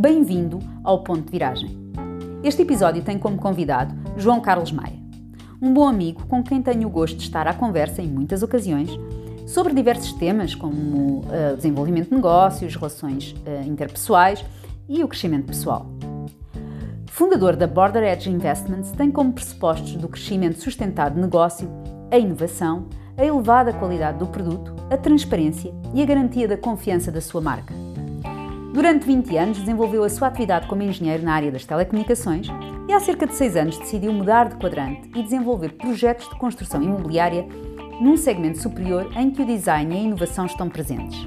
Bem-vindo ao Ponto de Viragem. Este episódio tem como convidado João Carlos Maia, um bom amigo com quem tenho o gosto de estar à conversa em muitas ocasiões sobre diversos temas como uh, desenvolvimento de negócios, relações uh, interpessoais e o crescimento pessoal. Fundador da Border Edge Investments, tem como pressupostos do crescimento sustentado de negócio a inovação, a elevada qualidade do produto, a transparência e a garantia da confiança da sua marca. Durante 20 anos desenvolveu a sua atividade como engenheiro na área das telecomunicações e há cerca de 6 anos decidiu mudar de quadrante e desenvolver projetos de construção imobiliária num segmento superior em que o design e a inovação estão presentes.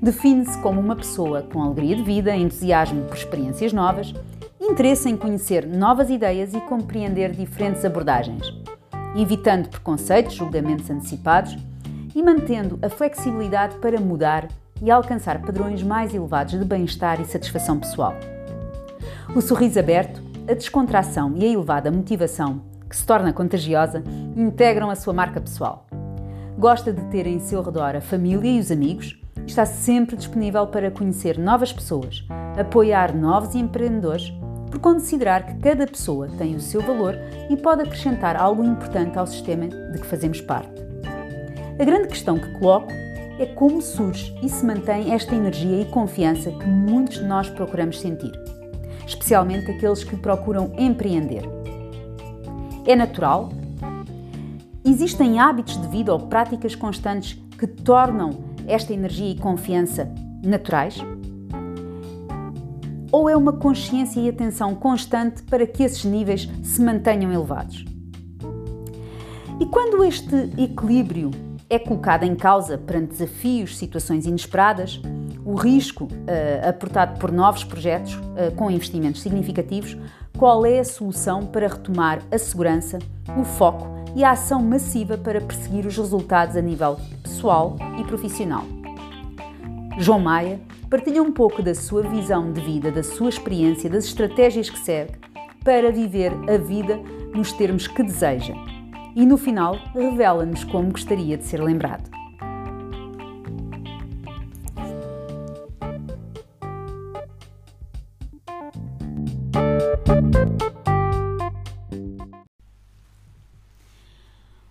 Define-se como uma pessoa com alegria de vida, entusiasmo por experiências novas, interesse em conhecer novas ideias e compreender diferentes abordagens, evitando preconceitos, julgamentos antecipados e mantendo a flexibilidade para mudar e alcançar padrões mais elevados de bem-estar e satisfação pessoal. O sorriso aberto, a descontração e a elevada motivação, que se torna contagiosa, integram a sua marca pessoal. Gosta de ter em seu redor a família e os amigos, está sempre disponível para conhecer novas pessoas, apoiar novos empreendedores, por considerar que cada pessoa tem o seu valor e pode acrescentar algo importante ao sistema de que fazemos parte. A grande questão que coloco é como surge e se mantém esta energia e confiança que muitos de nós procuramos sentir, especialmente aqueles que procuram empreender. É natural? Existem hábitos de vida ou práticas constantes que tornam esta energia e confiança naturais? Ou é uma consciência e atenção constante para que esses níveis se mantenham elevados? E quando este equilíbrio é colocada em causa perante desafios, situações inesperadas, o risco uh, aportado por novos projetos uh, com investimentos significativos, qual é a solução para retomar a segurança, o foco e a ação massiva para perseguir os resultados a nível pessoal e profissional? João Maia partilha um pouco da sua visão de vida, da sua experiência, das estratégias que segue para viver a vida nos termos que deseja e no final revela-nos como gostaria de ser lembrado.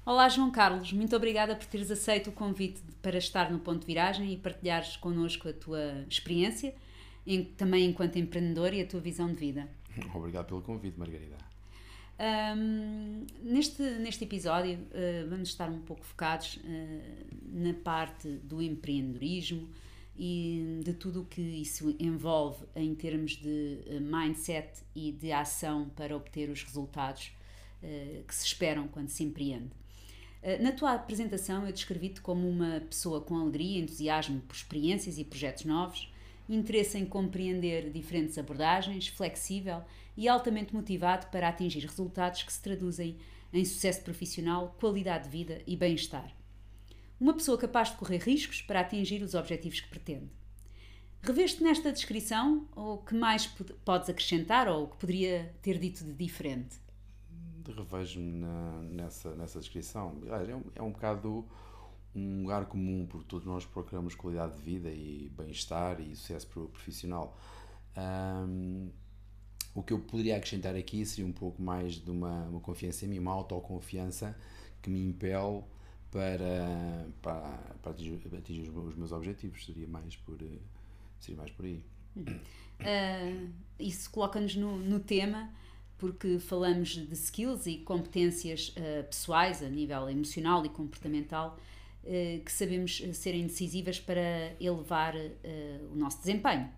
Olá, João Carlos, muito obrigada por teres aceito o convite para estar no Ponto de Viragem e partilhares connosco a tua experiência, também enquanto empreendedor e a tua visão de vida. Obrigado pelo convite, Margarida. Um, neste, neste episódio uh, vamos estar um pouco focados uh, na parte do empreendedorismo e de tudo o que isso envolve em termos de uh, mindset e de ação para obter os resultados que se esperam quando se empreende. Na tua apresentação, eu descrevi-te como uma pessoa com alegria, entusiasmo por experiências e projetos novos, interesse em compreender diferentes abordagens, flexível e altamente motivado para atingir resultados que se traduzem em sucesso profissional, qualidade de vida e bem-estar. Uma pessoa capaz de correr riscos para atingir os objetivos que pretende. Reveste nesta descrição o que mais podes acrescentar ou o que poderia ter dito de diferente? Revejo-me nessa, nessa descrição. É um, é um bocado um lugar comum, porque todos nós procuramos qualidade de vida e bem-estar e sucesso profissional. Um, o que eu poderia acrescentar aqui seria um pouco mais de uma, uma confiança em mim, uma autoconfiança que me impele para, para, para atingir, atingir, os meus objetivos. Seria mais por, seria mais por aí. Uh, isso coloca-nos no, no tema porque falamos de skills e competências uh, pessoais a nível emocional e comportamental uh, que sabemos serem decisivas para elevar o nosso desempenho.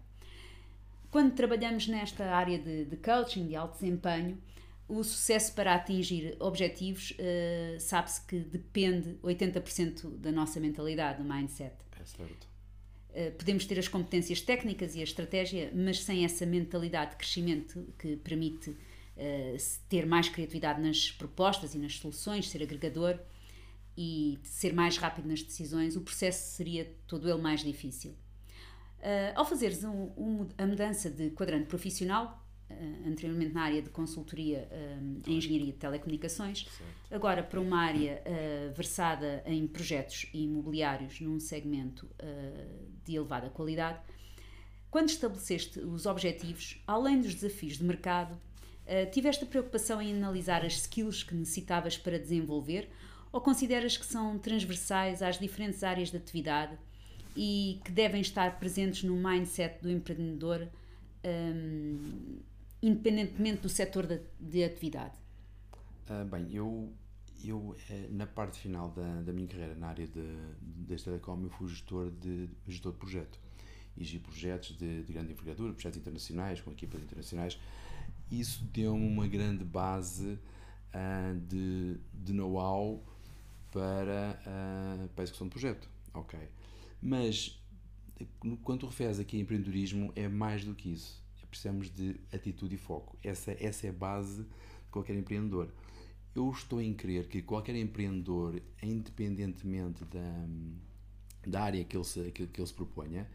Quando trabalhamos nesta área de, de coaching, de alto desempenho, o sucesso para atingir objetivos uh, sabe-se que depende 80% da nossa mentalidade, do mindset. É certo. Uh, podemos ter as competências técnicas e a estratégia, mas sem essa mentalidade de crescimento que permite uh, ter mais criatividade nas propostas e nas soluções, ser agregador e ser mais rápido nas decisões, o processo seria todo ele mais difícil. Uh, ao fazeres um, um, a mudança de quadrante profissional, uh, anteriormente na área de consultoria uh, em engenharia de telecomunicações, certo. agora para uma área versada em projetos imobiliários num segmento de elevada qualidade, Quando estabeleceste os objetivos, além dos desafios de mercado, uh, tiveste a preocupação em analisar as skills que necessitavas para desenvolver ou consideras que são transversais às diferentes áreas de atividade e que devem estar presentes no mindset do empreendedor, um, independentemente do setor de, de atividade? Uh, bem, eu, eu eh, na parte final da, da minha carreira na área de, deste telecom, eu fui gestor de, gestor de projeto e projetos de, de, grande envergadura, projetos internacionais, com equipas internacionais. Isso deu-me uma grande base uh, de, de know-how para, uh, para a execução de projeto. Ok. Mas, quando referes aqui a empreendedorismo, é mais do que isso. Precisamos de atitude e foco. Essa, essa é a base de qualquer empreendedor. Eu estou em crer que qualquer empreendedor, independentemente da, da área que ele se, que, que ele se proponha,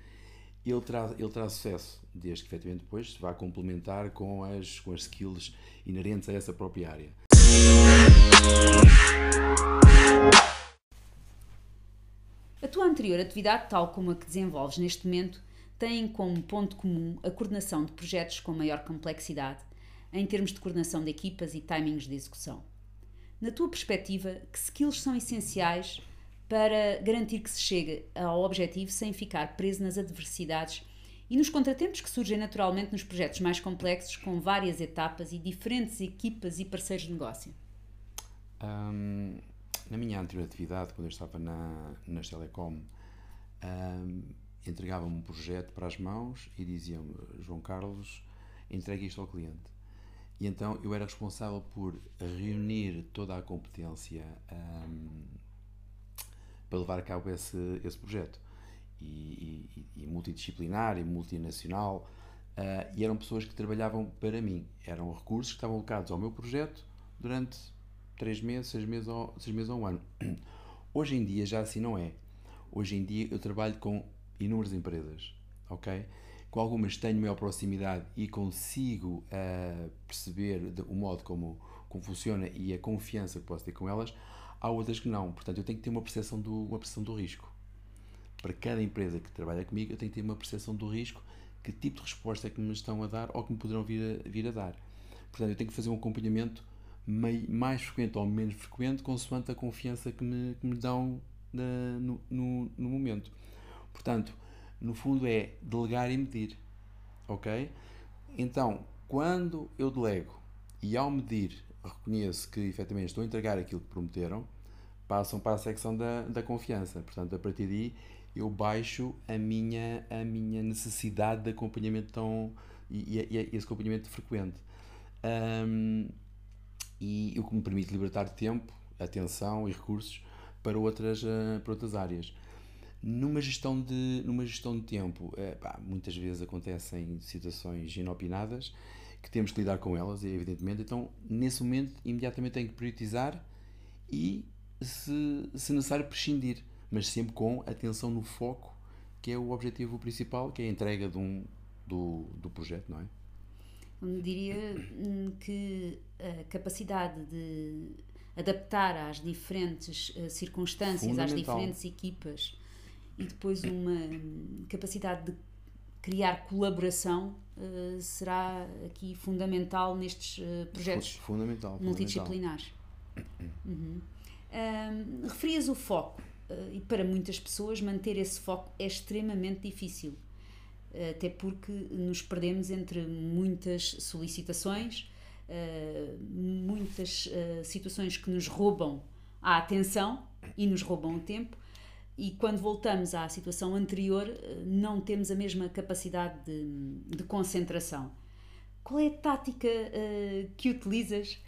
ele terá, ele terá sucesso, desde que efetivamente depois se vá complementar com as, com as skills inerentes a essa própria área. A tua anterior atividade, tal como a que desenvolves neste momento, tem como ponto comum a coordenação de projetos com maior complexidade, em termos de coordenação de equipas e timings de execução. Na tua perspectiva, que skills são essenciais para garantir que se chegue ao objetivo sem ficar preso nas adversidades e nos contratempos que surgem naturalmente nos projetos mais complexos, com várias etapas e diferentes equipas e parceiros de negócio? Um, na minha anterior atividade, quando eu estava na, nas Telecom, entregavam-me um projeto para as mãos e diziam-me, João Carlos, entregue isto ao cliente. E então eu era responsável por reunir toda a competência um, para levar a cabo esse, esse projeto. E, e, e multidisciplinar e multinacional. Uh, e eram pessoas que trabalhavam para mim. Eram recursos que estavam alocados ao meu projeto durante três meses, seis meses ou, seis meses ou um ano. Hoje em dia já assim não é. Hoje em dia eu trabalho com inúmeras empresas, ok? Com algumas tenho maior proximidade e consigo uh, perceber o modo como, como funciona e a confiança que posso ter com elas há outras que não. Portanto, eu tenho que ter uma percepção do, uma percepção do risco. Para cada empresa que trabalha comigo, eu tenho que ter uma percepção do risco, que tipo de resposta é que me estão a dar ou que me poderão vir a, vir a dar. Portanto, eu tenho que fazer um acompanhamento mais frequente ou menos frequente, consoante a confiança que me, que me dão na, no, no, no momento. Portanto, no fundo é delegar e medir. Ok? Então, quando eu delego e ao medir reconheço que efetivamente estou a entregar aquilo que prometeram, passam para a secção da, da confiança. Portanto, a partir daí eu baixo a minha, a minha necessidade de acompanhamento tão, e, e, e esse acompanhamento frequente. Um, e o que me permite libertar tempo, atenção e recursos para outras, uh, para outras áreas. Numa gestão de, numa gestão de tempo, uh, pá, muitas vezes acontecem situações inopinadas que temos que lidar com elas, evidentemente. Então, nesse momento, imediatamente tenho que priorizar e, se, se necessário, prescindir, mas sempre com atenção no foco, que é o objetivo principal, que é a entrega de um, do, do projeto, não é? Diria hum, que a capacidade de adaptar às diferentes eh, circunstâncias, às diferentes equipas e depois uma hum, capacidade de criar colaboração uh, será aqui fundamental nestes uh, projetos fundamental, multidisciplinares. Uhum. referias o foco, uh, e para muitas pessoas manter esse foco é extremamente difícil, até porque nos perdemos entre muitas solicitações, muitas situações que nos roubam a atenção e nos roubam o tempo e quando voltamos à situação anterior, eh, não temos a mesma capacidade de, de concentração. Qual é a tática que utilizas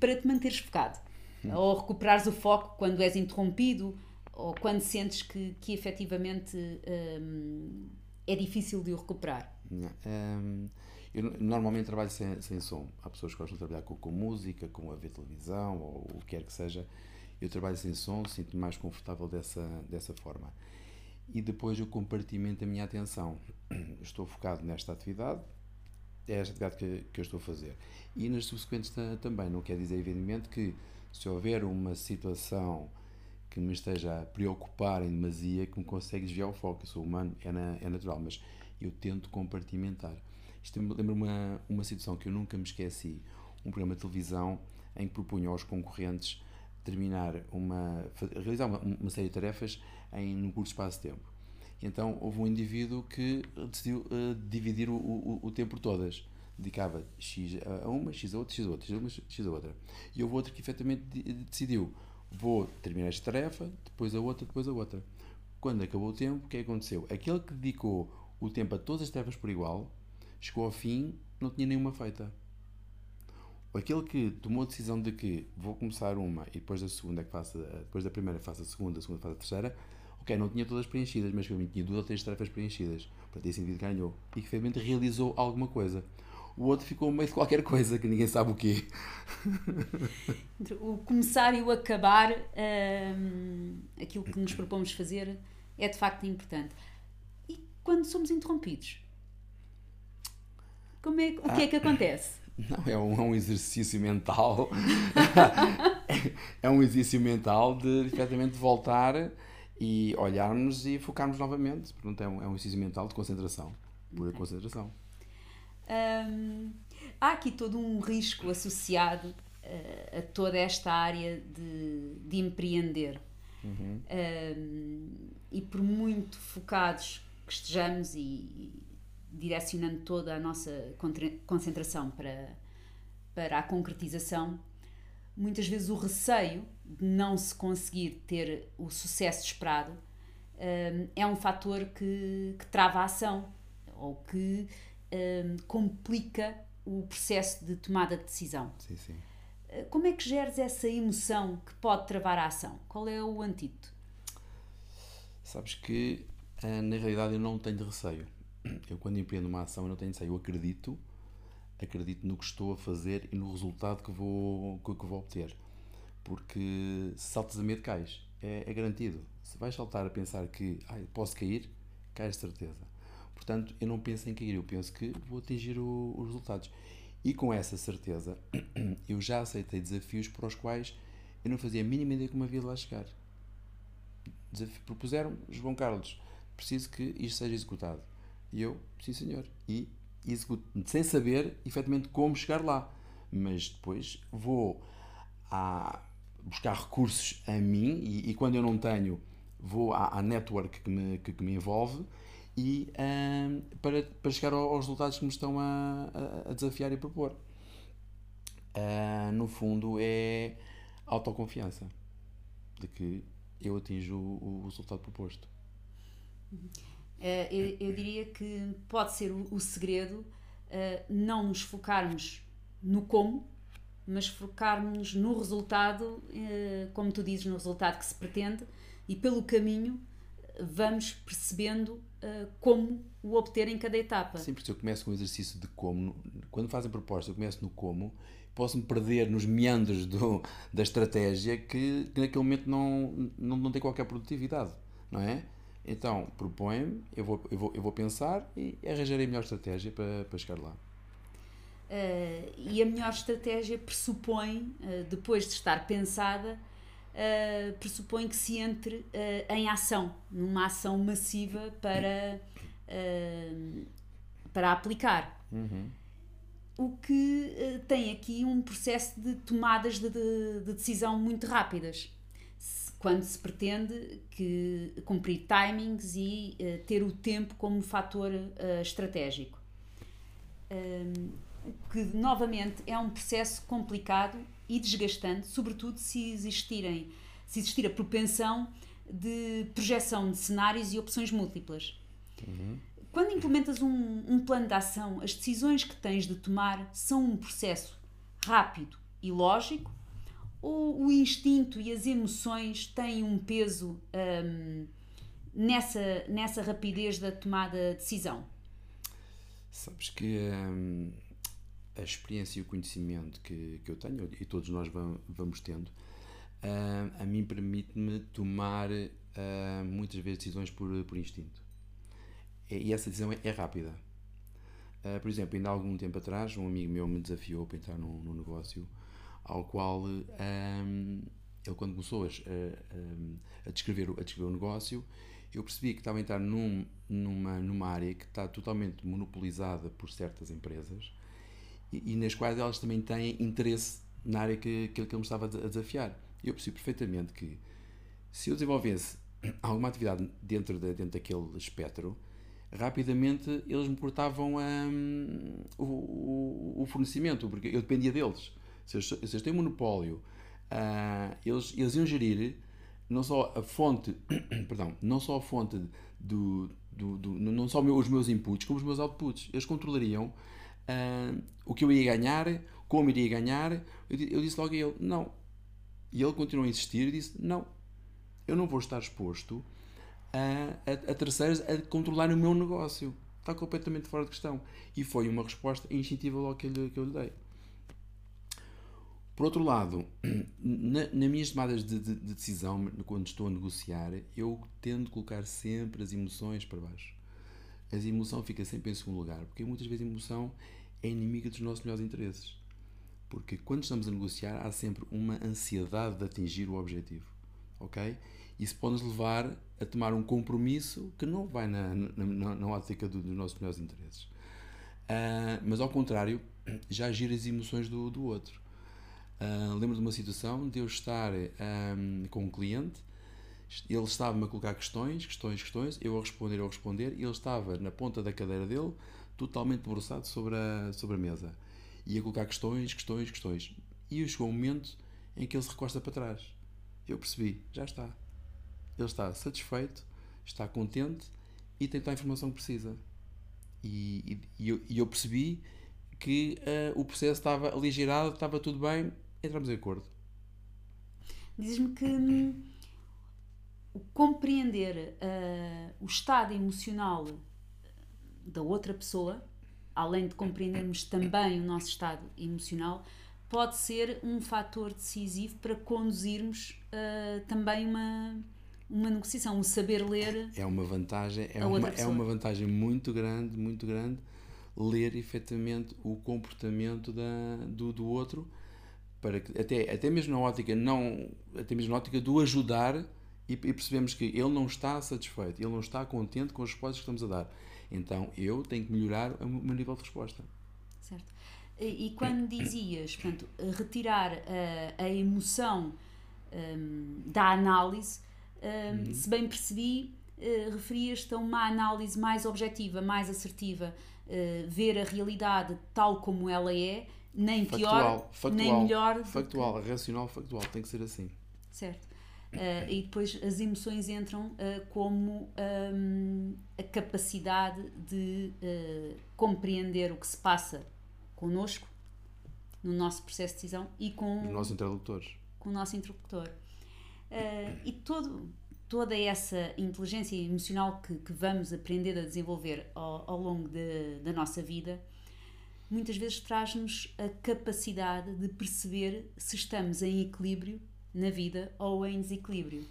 para te manteres focado? Hum. Ou recuperares o foco quando és interrompido? Ou quando sentes que, que efetivamente é difícil de o recuperar? Um, eu normalmente trabalho sem, sem som. Há pessoas que gostam de trabalhar com, com música, com a ver televisão ou o que quer que seja eu trabalho sem som, sinto-me mais confortável dessa, dessa forma. E depois eu compartimento a minha atenção. Estou focado nesta atividade, é esta atividade que, que eu estou a fazer. E nas subsequentes também. Não quer dizer, evidentemente, que se houver uma situação que me esteja a preocupar em demasia, que me consegue desviar o foco. Eu sou humano, é, na, é natural. Mas Eu tento compartimentar. Isto lembra uma, uma situação que eu nunca me esqueci. Um programa de televisão em que propunha aos concorrentes terminar uma, realizar uma, uma série de tarefas em um curto espaço de tempo. Então houve um indivíduo que decidiu uh, dividir o, o, o, tempo por todas. Dedicava X a uma, X a outra, X a outra, a, X a outra. E houve outro que efetivamente decidiu: vou terminar esta tarefa, depois a outra, depois a outra. Quando acabou o tempo, o que é aconteceu? Aquele que dedicou o tempo a todas as tarefas por igual, chegou ao fim, não tinha nenhuma feita. Aquele que tomou a decisão de que vou começar uma e depois da segunda que faça, depois da primeira faça a segunda, a segunda faça a terceira, ok, não tinha todas preenchidas, mas mim tinha duas ou três tarefas preenchidas. Portanto, esse indivíduo ganhou e que efetivamente realizou alguma coisa. O outro ficou meio de qualquer coisa, que ninguém sabe o quê. o começar e o acabar, hum, aquilo que nos propomos fazer, é de facto importante. E quando somos interrompidos? Como é, o que é que acontece? Não, é um, é um exercício mental. é um exercício mental de efetivamente voltar e olharmos e focarmos novamente. Portanto, é um, é um exercício mental de concentração, pura okay. concentração. Há aqui todo um risco associado uh, a toda esta área de, de empreender. Uhum. Um, e por muito focados que estejamos e, direcionando toda a nossa concentração para, para a concretização, muitas vezes o receio de não se conseguir ter o sucesso esperado um, é um fator que, que trava a ação ou que um, complica o processo de tomada de decisão. Sim, sim. Uh, como é que geres essa emoção que pode travar a ação? Qual é o antídoto? Sabes que, uh, na realidade, eu não tenho receio eu quando empreendo uma ação eu não tenho sair, eu acredito, acredito no que estou a fazer e no resultado que vou, que, que vou obter. Porque se saltas a medo, cais. É, é, garantido. Se vais saltar a pensar que ah, posso cair, cais de certeza. Portanto, eu não penso em cair, eu penso que vou atingir o, os resultados. E com essa certeza, eu já aceitei desafios para os quais eu não fazia a mínima ideia como havia de lá chegar. Desafio, propuseram João Carlos, preciso que isto seja executado. E eu, sim senhor. E executo, sem saber efetivamente como chegar lá. Mas depois vou a buscar recursos a mim e, e quando eu não tenho, vou à, à network que me, que, que, me envolve e um, para, para chegar aos resultados que me estão a, a, desafiar e propor. Uh, no fundo, é autoconfiança de que eu atinjo o, o resultado proposto. Eh, eu, eu, diria que pode ser o, o segredo uh, não nos focarmos no como, mas focarmos no resultado, uh, como tu dizes, no resultado que se pretende, e pelo caminho vamos percebendo uh, como o obter em cada etapa. Sim, porque se eu começo com o exercício de como, quando fazem proposta, eu começo no como, posso-me perder nos meandros do, da estratégia que, que naquele momento não, não, não tem qualquer produtividade, não é? Então, proponho-me, eu vou, eu, vou, eu vou pensar e arranjarei a melhor estratégia para, para chegar lá. Uh, e a melhor estratégia pressupõe, uh, depois de estar pensada, uh, pressupõe que se entre em ação, numa ação massiva para, para aplicar. Uhum. O que tem aqui um processo de tomadas de, de, de decisão muito rápidas quando se pretende que cumprir timings e uh, ter o tempo como fator uh, estratégico. Um, que novamente é um processo complicado e desgastante, sobretudo se existirem se existir a propensão de projeção de cenários e opções múltiplas. Uhum. Quando implementas um, um plano de ação, as decisões que tens de tomar são um processo rápido e lógico ou o instinto e as emoções têm um peso um, nessa, nessa rapidez da tomada de decisão? Sabes que um, a experiência e o conhecimento que, que eu tenho, e todos nós vamos tendo, um, a mim permite-me tomar uh, muitas vezes decisões por, por instinto. E essa decisão é, é rápida. Uh, por exemplo, ainda há algum tempo atrás, um amigo meu me desafiou para entrar num, num negócio ao qual um, ele quando começou a, a, a, descrever, a descrever o negócio, eu percebi que estava a entrar num, numa, numa área que está totalmente monopolizada por certas empresas e, e nas quais elas também têm interesse na área que, que, que ele me estava a desafiar. Eu percebi perfeitamente que se eu desenvolvesse alguma atividade dentro, de, dentro daquele espectro, rapidamente eles me cortavam um, o, o, fornecimento, porque eu dependia deles. Se eles, se eles têm monopólio, uh, eles, eles iam gerir não só a fonte, perdão, não só a fonte do, do, do não só os meus inputs, como os meus outputs. Eles controlariam uh, o que eu ia ganhar, como iria ganhar. Eu, eu disse logo a ele, não. E ele continuou a insistir e disse, não, eu não vou estar exposto a, a, a terceiros a controlar o meu negócio. Está completamente fora de questão. E foi uma resposta instintiva logo que que eu lhe dei. Por outro lado, na, nas minhas tomadas de, de, de, decisão, quando estou a negociar, eu tendo a colocar sempre as emoções para baixo. A emoção fica sempre em segundo lugar, porque muitas vezes a emoção é inimiga dos nossos melhores interesses. Porque quando estamos a negociar, há sempre uma ansiedade de atingir o objetivo. Ok? Isso pode nos levar a tomar um compromisso que não vai na, na, na, na ótica do, dos nossos melhores interesses. Uh, mas ao contrário, já agir as emoções do, do outro. Uh, lembro de uma situação de eu estar um, com um cliente, ele estava-me a colocar questões, questões, questões, eu a responder, eu a responder, e ele estava na ponta da cadeira dele, totalmente debruçado sobre a, sobre a mesa. E a colocar questões, questões, questões. E chegou um momento em que ele se recosta para trás. Eu percebi, já está. Ele está satisfeito, está contente e tem toda a informação que precisa. E, e, e eu, eu, percebi que uh, o processo estava aligerado, estava tudo bem, entramos em acordo. Diz-me que hum, compreender uh, o estado emocional da outra pessoa, além de compreendermos também o nosso estado emocional, pode ser um fator decisivo para conduzirmos uh, também uma, uma negociação, o saber ler. É uma vantagem, é uma, é uma vantagem muito grande, muito grande ler efetivamente o comportamento da, do, do outro para que, até, até mesmo na ótica não até mesmo na ótica do ajudar e, e, percebemos que ele não está satisfeito, ele não está contente com as respostas que estamos a dar. Então eu tenho que melhorar o meu nível de resposta. Certo. E, e quando dizias, portanto, retirar a, a emoção um, da análise, um, uhum. se bem percebi, uh, referias-te a uma análise mais objetiva, mais assertiva, uh, ver a realidade tal como ela é nem factual, pior, factual, nem melhor. Factual, que... racional, factual, tem que ser assim. Certo. Uh, e depois as emoções entram uh, como um, a capacidade de uh, compreender o que se passa connosco, no nosso processo de decisão e com os nossos interlocutores. Com o nosso interlocutor. e todo, toda essa inteligência emocional que, que vamos aprender a desenvolver ao, ao longo de, da nossa vida muitas vezes traz-nos a capacidade de perceber se estamos em equilíbrio na vida ou em desequilíbrio.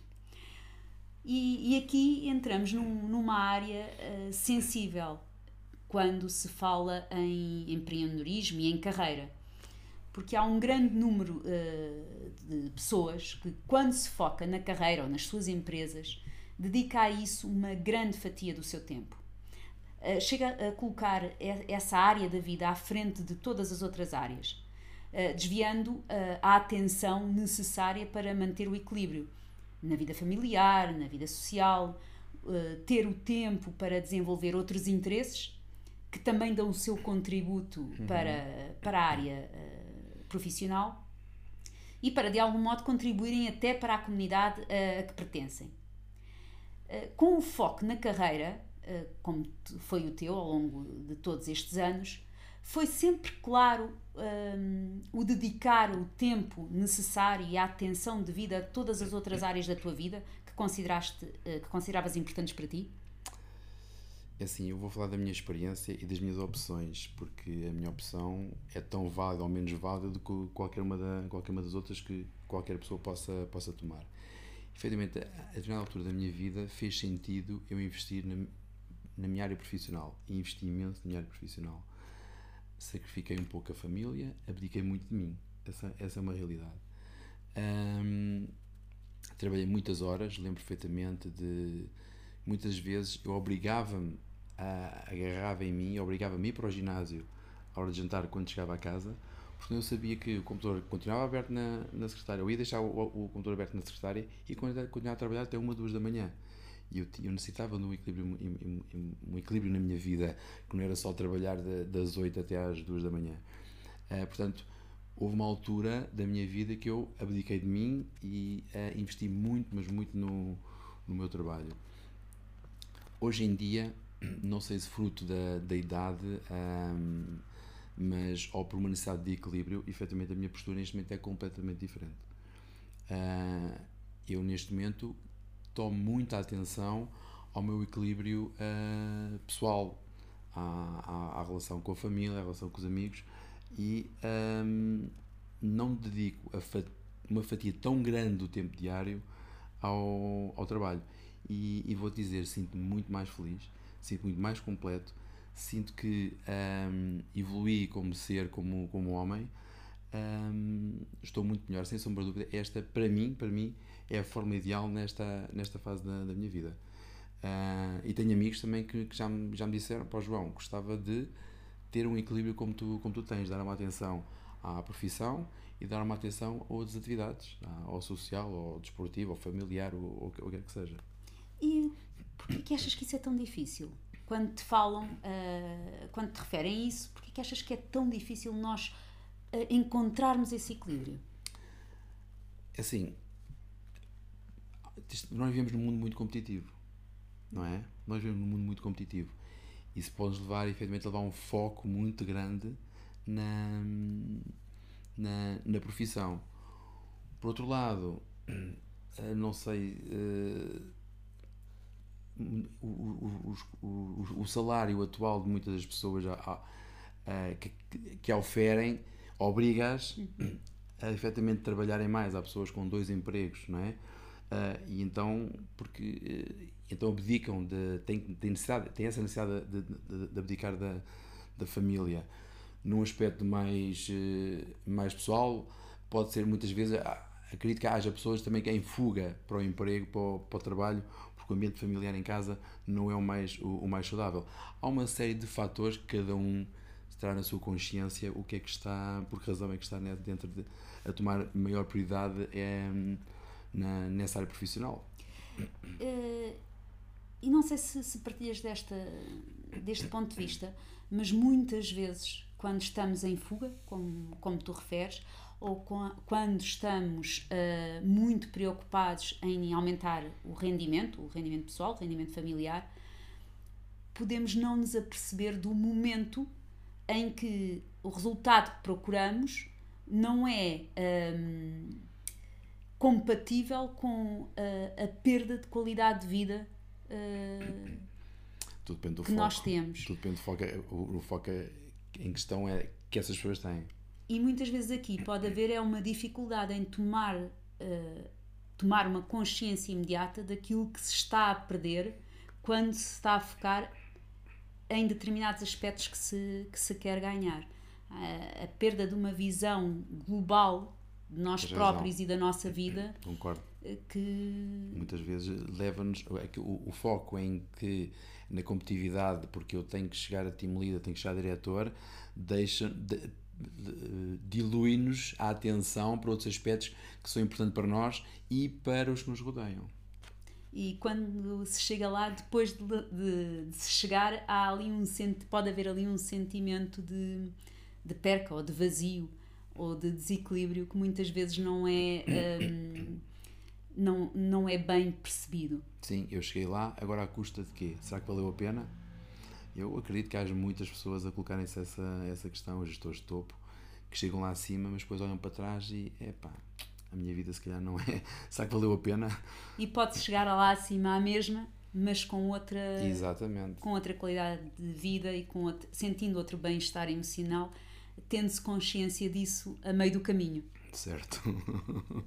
E, e aqui entramos num, numa área uh, sensível quando se fala em empreendedorismo e em carreira. Porque há um grande número uh, de pessoas que, quando se foca na carreira ou nas suas empresas, dedica a isso uma grande fatia do seu tempo eh, chega a colocar essa área da vida à frente de todas as outras áreas, desviando uh, a atenção necessária para manter o equilíbrio na vida familiar, na vida social, ter o tempo para desenvolver outros interesses que também dão o seu contributo uhum. para, para a área profissional e para de algum modo contribuírem até para a comunidade a que pertencem. Com o foco na carreira, eh, como foi o teu ao longo de todos estes anos, foi sempre claro um, o dedicar o tempo necessário e a atenção devida a todas as outras áreas da tua vida que consideraste eh, que consideravas importantes para ti? É assim, eu vou falar da minha experiência e das minhas opções, porque a minha opção é tão válida ou menos válida do que qualquer uma, da, qualquer uma das outras que qualquer pessoa possa, possa tomar. Efetivamente, a determinada altura da minha vida fez sentido eu investir na, na minha área profissional investi imenso na minha área profissional. Sacrifiquei um pouco a família, abdiquei muito de mim. Essa, essa é uma realidade. Um, trabalhei muitas horas, lembro perfeitamente de muitas vezes eu obrigava-me, a, agarrava em mim, obrigava-me a ir para o ginásio à hora de jantar quando chegava a casa, porque eu sabia que o computador continuava aberto na, na secretária. Eu ia deixar o, o computador aberto na secretária e continuava a trabalhar até uma, duas da manhã. Eu, eu necessitava de um equilíbrio, um equilíbrio na minha vida, que não era só trabalhar de, das 8 até às 2 da manhã. Uh, portanto, houve uma altura da minha vida que eu abdiquei de mim e uh, investi muito, mas muito no, no meu trabalho. Hoje em dia, não sei se fruto da, da idade, um, mas ou por uma necessidade de equilíbrio, efetivamente a minha postura neste momento é completamente diferente. Uh, eu, neste momento, tomo muita atenção ao meu equilíbrio uh, pessoal, à, à, à, relação com a família, à relação com os amigos e um, não me dedico a uma fatia tão grande do tempo diário ao, ao trabalho. E, e vou-te dizer, sinto-me muito mais feliz, sinto-me muito mais completo, sinto que um, evolui como ser, como, como homem, um, estou muito melhor, sem sombra de dúvida. Esta, para mim, para mim, é a forma ideal nesta, nesta fase da, da minha vida. Uh, e tenho amigos também que, que já, me, já me disseram, o João, gostava de ter um equilíbrio como tu, como tu tens, dar uma atenção à profissão e dar uma atenção a outras atividades, ao social, ao desportivo, ao familiar, ou o que quer que seja. E porquê que achas que isso é tão difícil? Quando te falam, uh, quando te referem a isso, porquê que achas que é tão difícil nós encontrarmos esse equilíbrio? É assim, nós vivemos num mundo muito competitivo, não é? Nós vivemos num mundo muito competitivo. Isso pode levar, efetivamente, a levar um foco muito grande na, na, na profissão. Por outro lado, eh, não sei, uh, o, o, o, o, salário atual de muitas das pessoas a, a, a, que, que oferem obriga-as a efetivamente trabalharem mais. Há pessoas com dois empregos, não é? Uh, e então, porque uh, então abdicam de. têm, têm, necessidade, têm essa necessidade de, de, de abdicar da, da família. Num aspecto mais, uh, mais pessoal, pode ser muitas vezes. Acredito que haja pessoas também que é em fuga para o emprego, para o, para o trabalho, porque o ambiente familiar em casa não é o mais, o, o mais saudável. Há uma série de fatores que cada um terá na sua consciência o que é que está, por que razão é que está dentro de a tomar maior prioridade é, na, nessa área profissional. Uh, e não sei se, se partilhas desta, deste ponto de vista, mas muitas vezes, quando estamos em fuga, como, como tu referes, ou com, quando estamos uh, muito preocupados em aumentar o rendimento, o rendimento pessoal, o rendimento familiar, podemos não nos aperceber do momento em que o resultado que procuramos não é um, compatível com a, a, perda de qualidade de vida uh, Tudo depende do que foco. nós temos. Tudo depende do foco. É, o, o foco é, em questão é que essas pessoas têm. E muitas vezes aqui pode haver é uma dificuldade em tomar, uh, tomar uma consciência imediata daquilo que se está a perder quando se está a focar em determinados aspectos que se, que se quer ganhar. A, a perda de uma visão global de nós Tens próprios razão. e da nossa vida. Concordo. Eh, que muitas vezes leva-nos é o, o, foco em que na competitividade, porque eu tenho que chegar a team leader, tenho que chegar a diretor, deixa de, de, dilui-nos a atenção para outros aspectos que são importantes para nós e para os que nos rodeiam. E quando se chega lá, depois de, de, de se chegar, há ali um pode haver ali um sentimento de, de perca ou de vazio ou de desequilíbrio que muitas vezes não é um, não, não é bem percebido. Sim, eu cheguei lá, agora à custa de quê? Será que valeu a pena? Eu acredito que haja muitas pessoas a colocarem-se essa, essa questão, os gestores de topo, que chegam lá acima, mas depois olham para trás e, epá, a minha vida se calhar não é. Será que valeu a pena? E pode chegar lá acima à mesma, mas com outra. Exatamente. Com outra qualidade de vida e com outro, sentindo outro bem-estar emocional, tendo-se consciência disso a meio do caminho. Certo.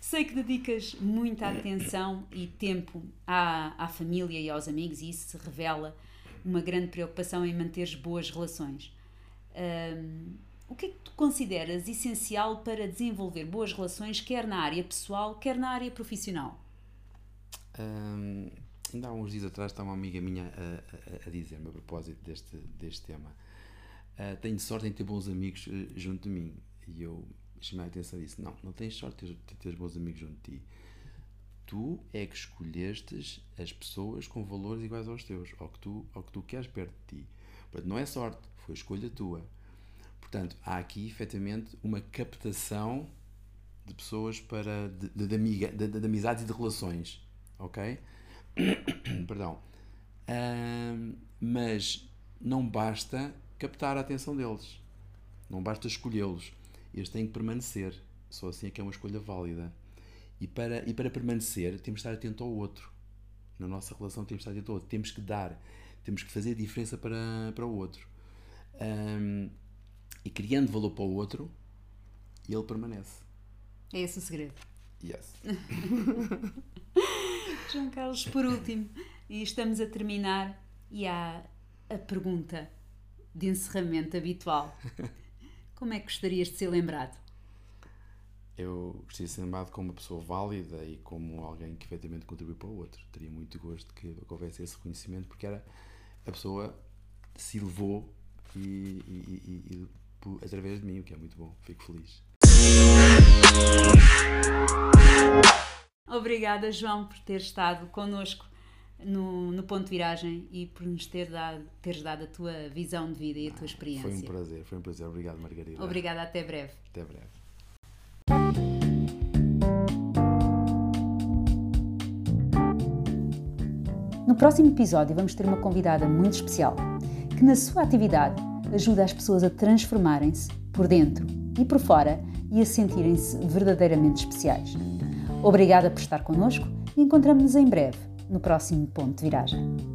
Sei que dedicas muita atenção e tempo à, à família e aos amigos, e isso se revela uma grande preocupação em manter boas relações. Um, o que é que tu consideras essencial para desenvolver boas relações, quer na área pessoal, quer na área profissional? Hum, ainda há uns dias atrás está uma amiga minha a, a, a dizer-me a propósito deste, deste tema. Uh, tenho sorte em ter bons amigos uh, junto de mim. E eu chamei a atenção disso. Não, não tens sorte de ter bons amigos junto de ti. Tu é que escolhestes as pessoas com valores iguais aos teus, ao que tu, ao que tu queres perto de ti. Portanto, não é sorte, foi escolha tua. Portanto, há aqui efetivamente uma captação de pessoas para de, de, de, amiga, de, de, de amizades e de relações, ok? Perdão. Mas não basta captar a atenção deles, não basta escolhê-los, eles têm que permanecer. Só assim é que é uma escolha válida. E para, e para permanecer, temos que estar atento ao outro. Na nossa relação, temos que estar atento ao outro. Temos que dar, temos que fazer diferença para, para o outro. Um, e criando valor para o outro, ele permanece. É esse o segredo. Yes. João Carlos, por último, e estamos a terminar, e há a pergunta de encerramento habitual. Como é que gostarias de ser lembrado? Eu gostaria de ser lembrado como uma pessoa válida e como alguém que efetivamente contribui para o outro. Teria muito gosto que houvesse esse reconhecimento, porque era a pessoa se levou e, e, e, e através de mim, o que é muito bom. Fico feliz. Obrigada, João, por ter estado connosco no, no ponto de viragem e por nos ter dado, teres dado a tua visão de vida e a tua experiência. Foi um prazer, foi um prazer. Obrigado, Margarida. Obrigada, até breve. Até breve. No próximo episódio vamos ter uma convidada muito especial que na sua atividade ajuda as pessoas a transformarem-se por dentro e por fora e a sentirem-se verdadeiramente especiais. Obrigada por estar connosco e encontramos-nos em breve no próximo ponto de viragem.